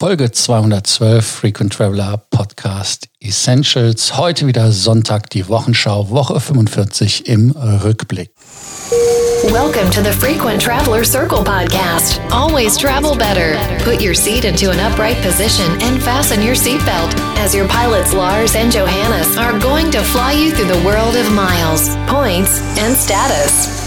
Folge 212 Frequent Traveler Podcast Essentials. Heute wieder Sonntag, die Wochenschau, Woche 45 im Rückblick. Welcome to the Frequent Traveler Circle podcast. Always travel better. Put your seat into an upright position and fasten your seatbelt as your pilots Lars and Johannes are going to fly you through the world of miles, points, and status.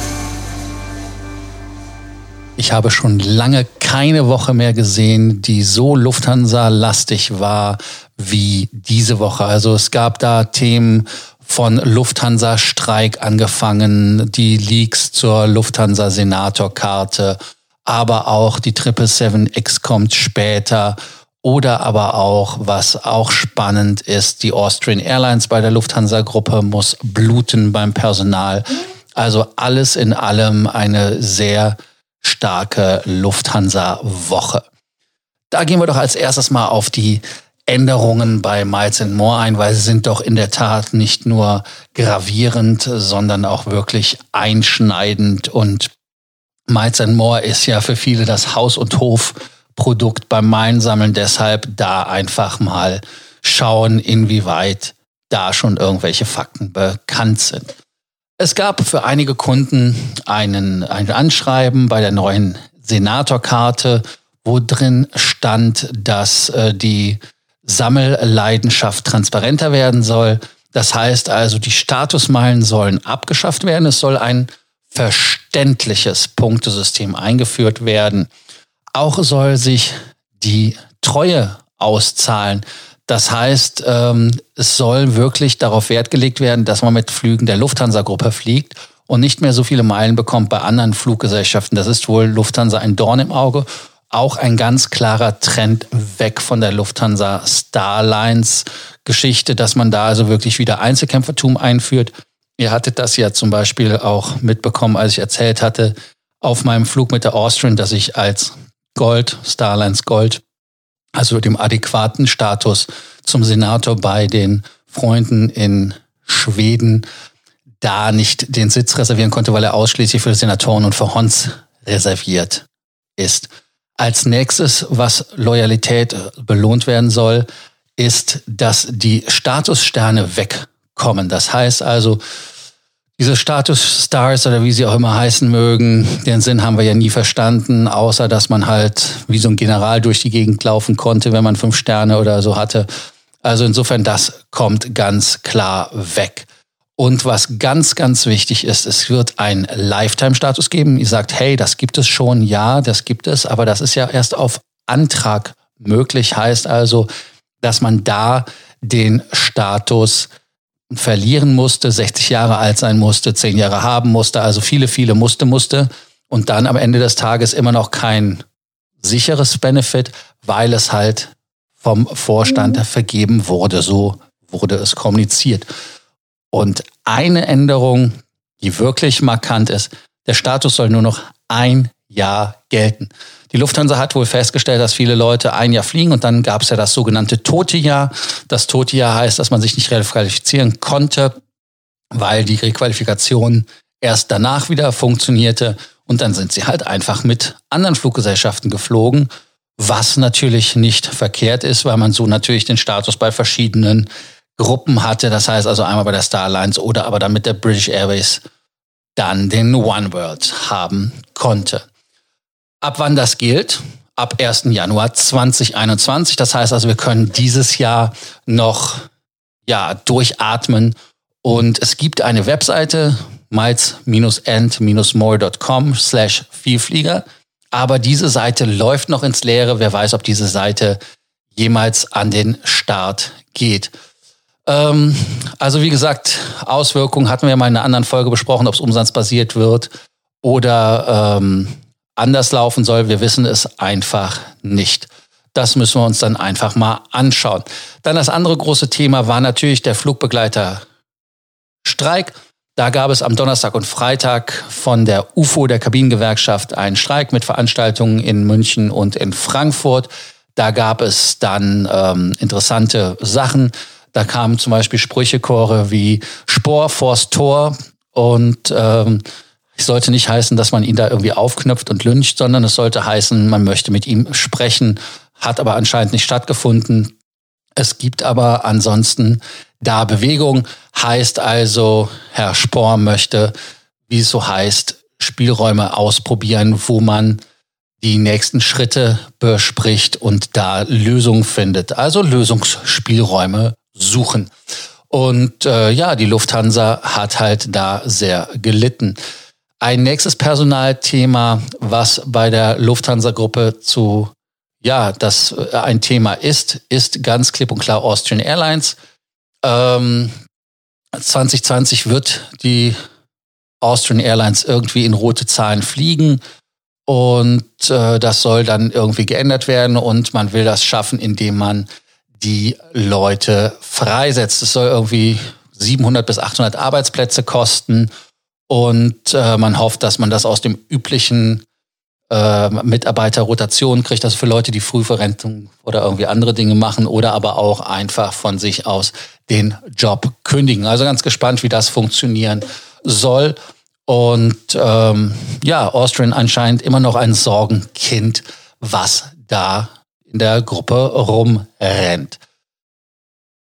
Ich habe schon lange keine Woche mehr gesehen, die so Lufthansa-lastig war wie diese Woche. Also es gab da Themen von Lufthansa-Streik angefangen, die Leaks zur Lufthansa-Senator-Karte, aber auch die 777X kommt später. Oder aber auch, was auch spannend ist, die Austrian Airlines bei der Lufthansa-Gruppe muss bluten beim Personal. Also alles in allem eine sehr starke Lufthansa-Woche. Da gehen wir doch als erstes mal auf die Änderungen bei Miles More ein, weil sie sind doch in der Tat nicht nur gravierend, sondern auch wirklich einschneidend. Und Miles More ist ja für viele das Haus- und Hofprodukt beim Meilensammeln. Deshalb da einfach mal schauen, inwieweit da schon irgendwelche Fakten bekannt sind. Es gab für einige Kunden einen, ein Anschreiben bei der neuen Senatorkarte, wo drin stand, dass äh, die Sammelleidenschaft transparenter werden soll. Das heißt also, die Statusmeilen sollen abgeschafft werden. Es soll ein verständliches Punktesystem eingeführt werden. Auch soll sich die Treue auszahlen. Das heißt, ähm, es soll wirklich darauf Wert gelegt werden, dass man mit Flügen der Lufthansa-Gruppe fliegt und nicht mehr so viele Meilen bekommt bei anderen Fluggesellschaften. Das ist wohl Lufthansa ein Dorn im Auge. Auch ein ganz klarer Trend weg von der Lufthansa Starlines Geschichte, dass man da also wirklich wieder Einzelkämpfertum einführt. Ihr hattet das ja zum Beispiel auch mitbekommen, als ich erzählt hatte, auf meinem Flug mit der Austrian, dass ich als Gold, Starlines Gold, also dem adäquaten Status zum Senator bei den Freunden in Schweden da nicht den Sitz reservieren konnte, weil er ausschließlich für Senatoren und für Hons reserviert ist. Als nächstes, was Loyalität belohnt werden soll, ist, dass die Statussterne wegkommen. Das heißt also, diese Status-Stars oder wie sie auch immer heißen mögen, den Sinn haben wir ja nie verstanden, außer dass man halt wie so ein General durch die Gegend laufen konnte, wenn man fünf Sterne oder so hatte. Also insofern, das kommt ganz klar weg. Und was ganz, ganz wichtig ist, es wird einen Lifetime-Status geben. Ihr sagt, hey, das gibt es schon, ja, das gibt es, aber das ist ja erst auf Antrag möglich. Heißt also, dass man da den Status verlieren musste, 60 Jahre alt sein musste, 10 Jahre haben musste, also viele, viele musste, musste und dann am Ende des Tages immer noch kein sicheres Benefit, weil es halt vom Vorstand mhm. vergeben wurde. So wurde es kommuniziert. Und eine Änderung, die wirklich markant ist, der Status soll nur noch ein Jahr gelten. Die Lufthansa hat wohl festgestellt, dass viele Leute ein Jahr fliegen und dann gab es ja das sogenannte tote Jahr. Das tote Jahr heißt, dass man sich nicht requalifizieren konnte, weil die Requalifikation erst danach wieder funktionierte und dann sind sie halt einfach mit anderen Fluggesellschaften geflogen, was natürlich nicht verkehrt ist, weil man so natürlich den Status bei verschiedenen Gruppen hatte. Das heißt also einmal bei der Star Alliance oder aber dann mit der British Airways dann den One World haben konnte. Ab wann das gilt? Ab 1. Januar 2021. Das heißt also, wir können dieses Jahr noch ja, durchatmen. Und es gibt eine Webseite, miles-end-more.com slash Vielflieger. Aber diese Seite läuft noch ins Leere. Wer weiß, ob diese Seite jemals an den Start geht. Ähm, also wie gesagt, Auswirkungen hatten wir mal in einer anderen Folge besprochen, ob es umsatzbasiert wird oder ähm, anders laufen soll. Wir wissen es einfach nicht. Das müssen wir uns dann einfach mal anschauen. Dann das andere große Thema war natürlich der Flugbegleiter Streik. Da gab es am Donnerstag und Freitag von der UFO, der Kabinengewerkschaft, einen Streik mit Veranstaltungen in München und in Frankfurt. Da gab es dann ähm, interessante Sachen. Da kamen zum Beispiel Sprüchechore wie Spor vors Tor und ähm, es sollte nicht heißen, dass man ihn da irgendwie aufknöpft und lyncht, sondern es sollte heißen, man möchte mit ihm sprechen. hat aber anscheinend nicht stattgefunden. Es gibt aber ansonsten da Bewegung, heißt also, Herr Spohr möchte, wie es so heißt, Spielräume ausprobieren, wo man die nächsten Schritte bespricht und da Lösungen findet. Also Lösungsspielräume suchen. Und äh, ja, die Lufthansa hat halt da sehr gelitten. Ein nächstes Personalthema, was bei der Lufthansa-Gruppe zu, ja, das äh, ein Thema ist, ist ganz klipp und klar Austrian Airlines. Ähm, 2020 wird die Austrian Airlines irgendwie in rote Zahlen fliegen. Und äh, das soll dann irgendwie geändert werden und man will das schaffen, indem man die Leute freisetzt. Es soll irgendwie 700 bis 800 Arbeitsplätze kosten und äh, man hofft, dass man das aus dem üblichen äh, Mitarbeiterrotation kriegt, also für Leute, die Frühverrentung oder irgendwie andere Dinge machen oder aber auch einfach von sich aus den Job kündigen. Also ganz gespannt, wie das funktionieren soll. Und ähm, ja, Austrian anscheinend immer noch ein Sorgenkind, was da in der Gruppe rumrennt.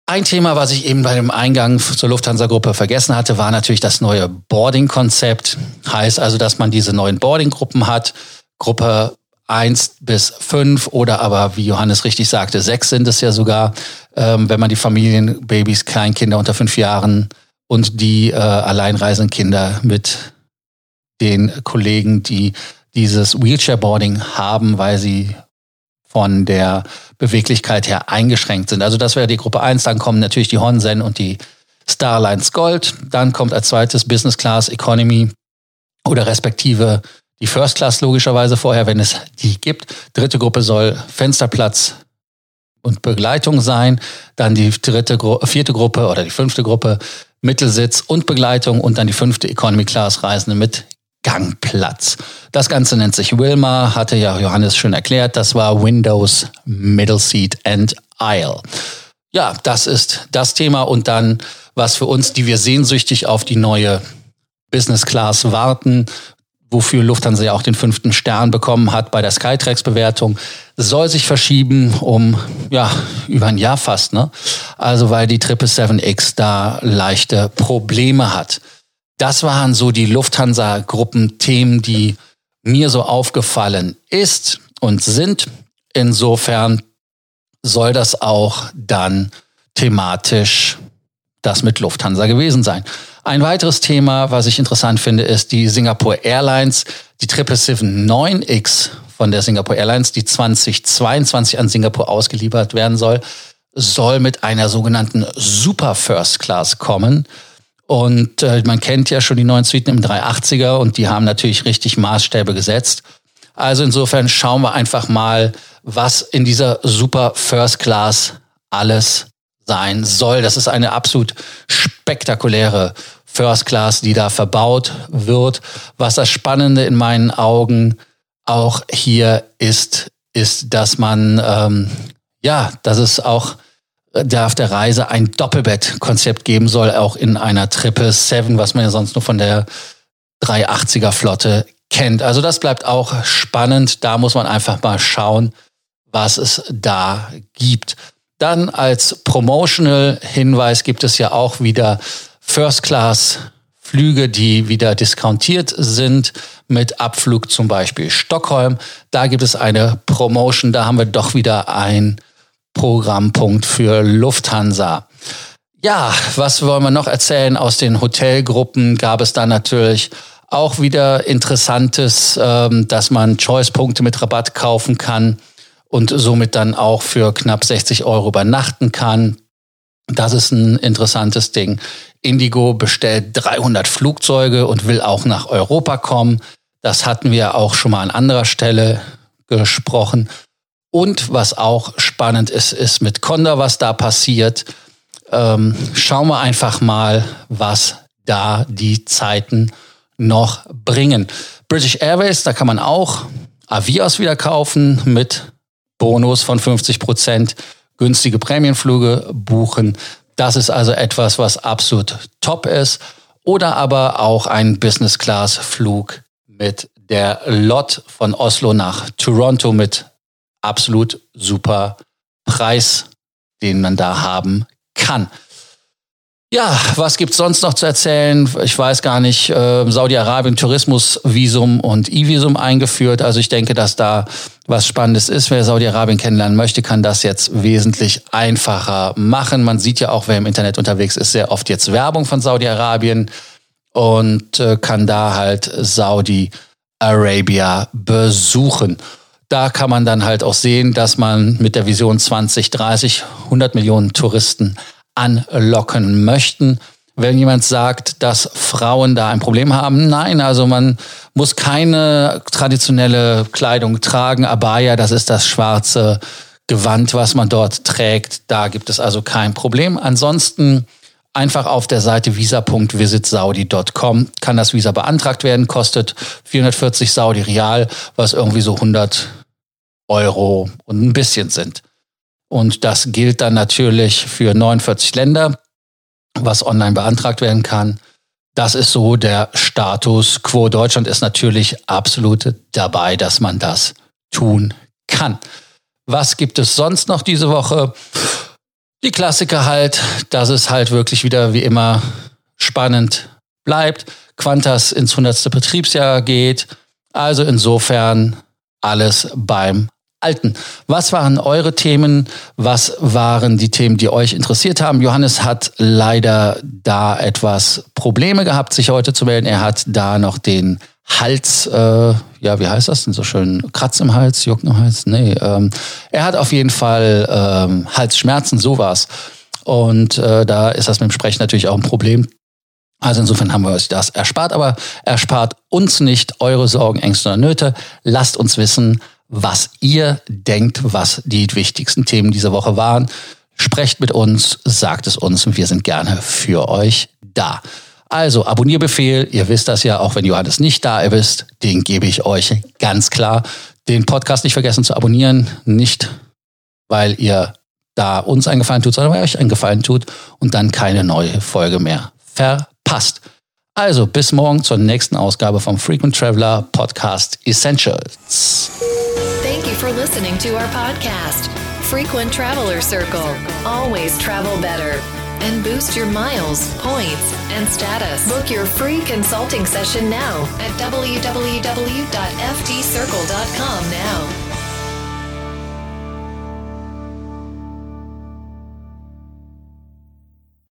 Ein Thema, was ich eben bei dem Eingang zur Lufthansa-Gruppe vergessen hatte, war natürlich das neue Boarding-Konzept. Heißt also, dass man diese neuen Boarding-Gruppen hat. Gruppe 1 bis 5 oder aber, wie Johannes richtig sagte, 6 sind es ja sogar, ähm, wenn man die Familien, Babys, Kleinkinder unter 5 Jahren und die äh, alleinreisenden Kinder mit den Kollegen, die dieses Wheelchair-Boarding haben, weil sie von der Beweglichkeit her eingeschränkt sind. Also das wäre die Gruppe 1. Dann kommen natürlich die Honsen und die Starlines Gold. Dann kommt als zweites Business Class Economy oder respektive die First Class logischerweise vorher, wenn es die gibt. Dritte Gruppe soll Fensterplatz und Begleitung sein. Dann die dritte, vierte Gruppe oder die fünfte Gruppe Mittelsitz und Begleitung und dann die fünfte Economy Class Reisende mit Gangplatz. Das Ganze nennt sich Wilma, hatte ja Johannes schon erklärt. Das war Windows, Middle Seat and Aisle. Ja, das ist das Thema und dann, was für uns, die wir sehnsüchtig auf die neue Business Class warten, wofür Lufthansa ja auch den fünften Stern bekommen hat bei der Skytrax-Bewertung, soll sich verschieben um ja über ein Jahr fast, ne? Also weil die 777X da leichte Probleme hat. Das waren so die Lufthansa-Gruppen-Themen, die mir so aufgefallen ist und sind. Insofern soll das auch dann thematisch das mit Lufthansa gewesen sein. Ein weiteres Thema, was ich interessant finde, ist die Singapore Airlines, die 777-9X von der Singapore Airlines, die 2022 an Singapur ausgeliefert werden soll, soll mit einer sogenannten Super First Class kommen. Und äh, man kennt ja schon die neuen Suiten im 380er und die haben natürlich richtig Maßstäbe gesetzt. Also insofern schauen wir einfach mal, was in dieser Super First Class alles sein soll. Das ist eine absolut spektakuläre First Class, die da verbaut wird. Was das Spannende in meinen Augen auch hier ist, ist, dass man, ähm, ja, dass es auch da auf der Reise ein Doppelbett-Konzept geben soll, auch in einer Triple Seven, was man ja sonst nur von der 380er Flotte kennt. Also das bleibt auch spannend. Da muss man einfach mal schauen, was es da gibt. Dann als Promotional-Hinweis gibt es ja auch wieder First-Class-Flüge, die wieder diskontiert sind mit Abflug zum Beispiel Stockholm. Da gibt es eine Promotion, da haben wir doch wieder ein Programmpunkt für Lufthansa. Ja, was wollen wir noch erzählen? Aus den Hotelgruppen gab es da natürlich auch wieder Interessantes, ähm, dass man Choice-Punkte mit Rabatt kaufen kann und somit dann auch für knapp 60 Euro übernachten kann. Das ist ein interessantes Ding. Indigo bestellt 300 Flugzeuge und will auch nach Europa kommen. Das hatten wir auch schon mal an anderer Stelle gesprochen. Und was auch spannend ist, ist mit Conda, was da passiert. Ähm, schauen wir einfach mal, was da die Zeiten noch bringen. British Airways, da kann man auch Avios wieder kaufen mit Bonus von 50 Prozent, günstige Prämienflüge buchen. Das ist also etwas, was absolut top ist. Oder aber auch ein Business-Class-Flug mit der Lot von Oslo nach Toronto mit absolut super Preis, den man da haben kann. Ja, was gibt's sonst noch zu erzählen? Ich weiß gar nicht. Äh, Saudi-Arabien Tourismusvisum und E-Visum eingeführt. Also ich denke, dass da was Spannendes ist. Wer Saudi-Arabien kennenlernen möchte, kann das jetzt wesentlich einfacher machen. Man sieht ja auch, wer im Internet unterwegs ist, sehr oft jetzt Werbung von Saudi-Arabien und äh, kann da halt Saudi Arabia besuchen. Da kann man dann halt auch sehen, dass man mit der Vision 2030 100 Millionen Touristen anlocken möchten. Wenn jemand sagt, dass Frauen da ein Problem haben, nein, also man muss keine traditionelle Kleidung tragen. Abaya, das ist das schwarze Gewand, was man dort trägt. Da gibt es also kein Problem. Ansonsten einfach auf der Seite visa.visitsaudi.com kann das Visa beantragt werden, kostet 440 Saudi Real, was irgendwie so 100 Euro und ein bisschen sind. Und das gilt dann natürlich für 49 Länder, was online beantragt werden kann. Das ist so der Status quo. Deutschland ist natürlich absolut dabei, dass man das tun kann. Was gibt es sonst noch diese Woche? Die Klassiker halt, dass es halt wirklich wieder wie immer spannend bleibt. Quantas ins 100. Betriebsjahr geht. Also insofern alles beim Alten. Was waren eure Themen? Was waren die Themen, die euch interessiert haben? Johannes hat leider da etwas Probleme gehabt, sich heute zu melden. Er hat da noch den Hals, äh, ja, wie heißt das denn so schön? Kratz im Hals, Jucken im Hals? Nee, ähm, er hat auf jeden Fall ähm, Halsschmerzen, sowas. Und äh, da ist das mit dem Sprechen natürlich auch ein Problem. Also insofern haben wir euch das erspart, aber erspart uns nicht eure Sorgen, Ängste oder Nöte. Lasst uns wissen, was ihr denkt, was die wichtigsten Themen dieser Woche waren. Sprecht mit uns, sagt es uns und wir sind gerne für euch da. Also Abonnierbefehl, ihr wisst das ja, auch wenn Johannes nicht da ist, den gebe ich euch ganz klar. Den Podcast nicht vergessen zu abonnieren, nicht weil ihr da uns einen Gefallen tut, sondern weil euch einen Gefallen tut und dann keine neue Folge mehr verpasst. Also bis morgen zur nächsten Ausgabe vom Frequent Traveler Podcast Essentials. Thank you for listening to our podcast, Frequent Traveler Circle. Always travel better and boost your miles, points, and status. Book your free consulting session now at www.ftcircle.com now.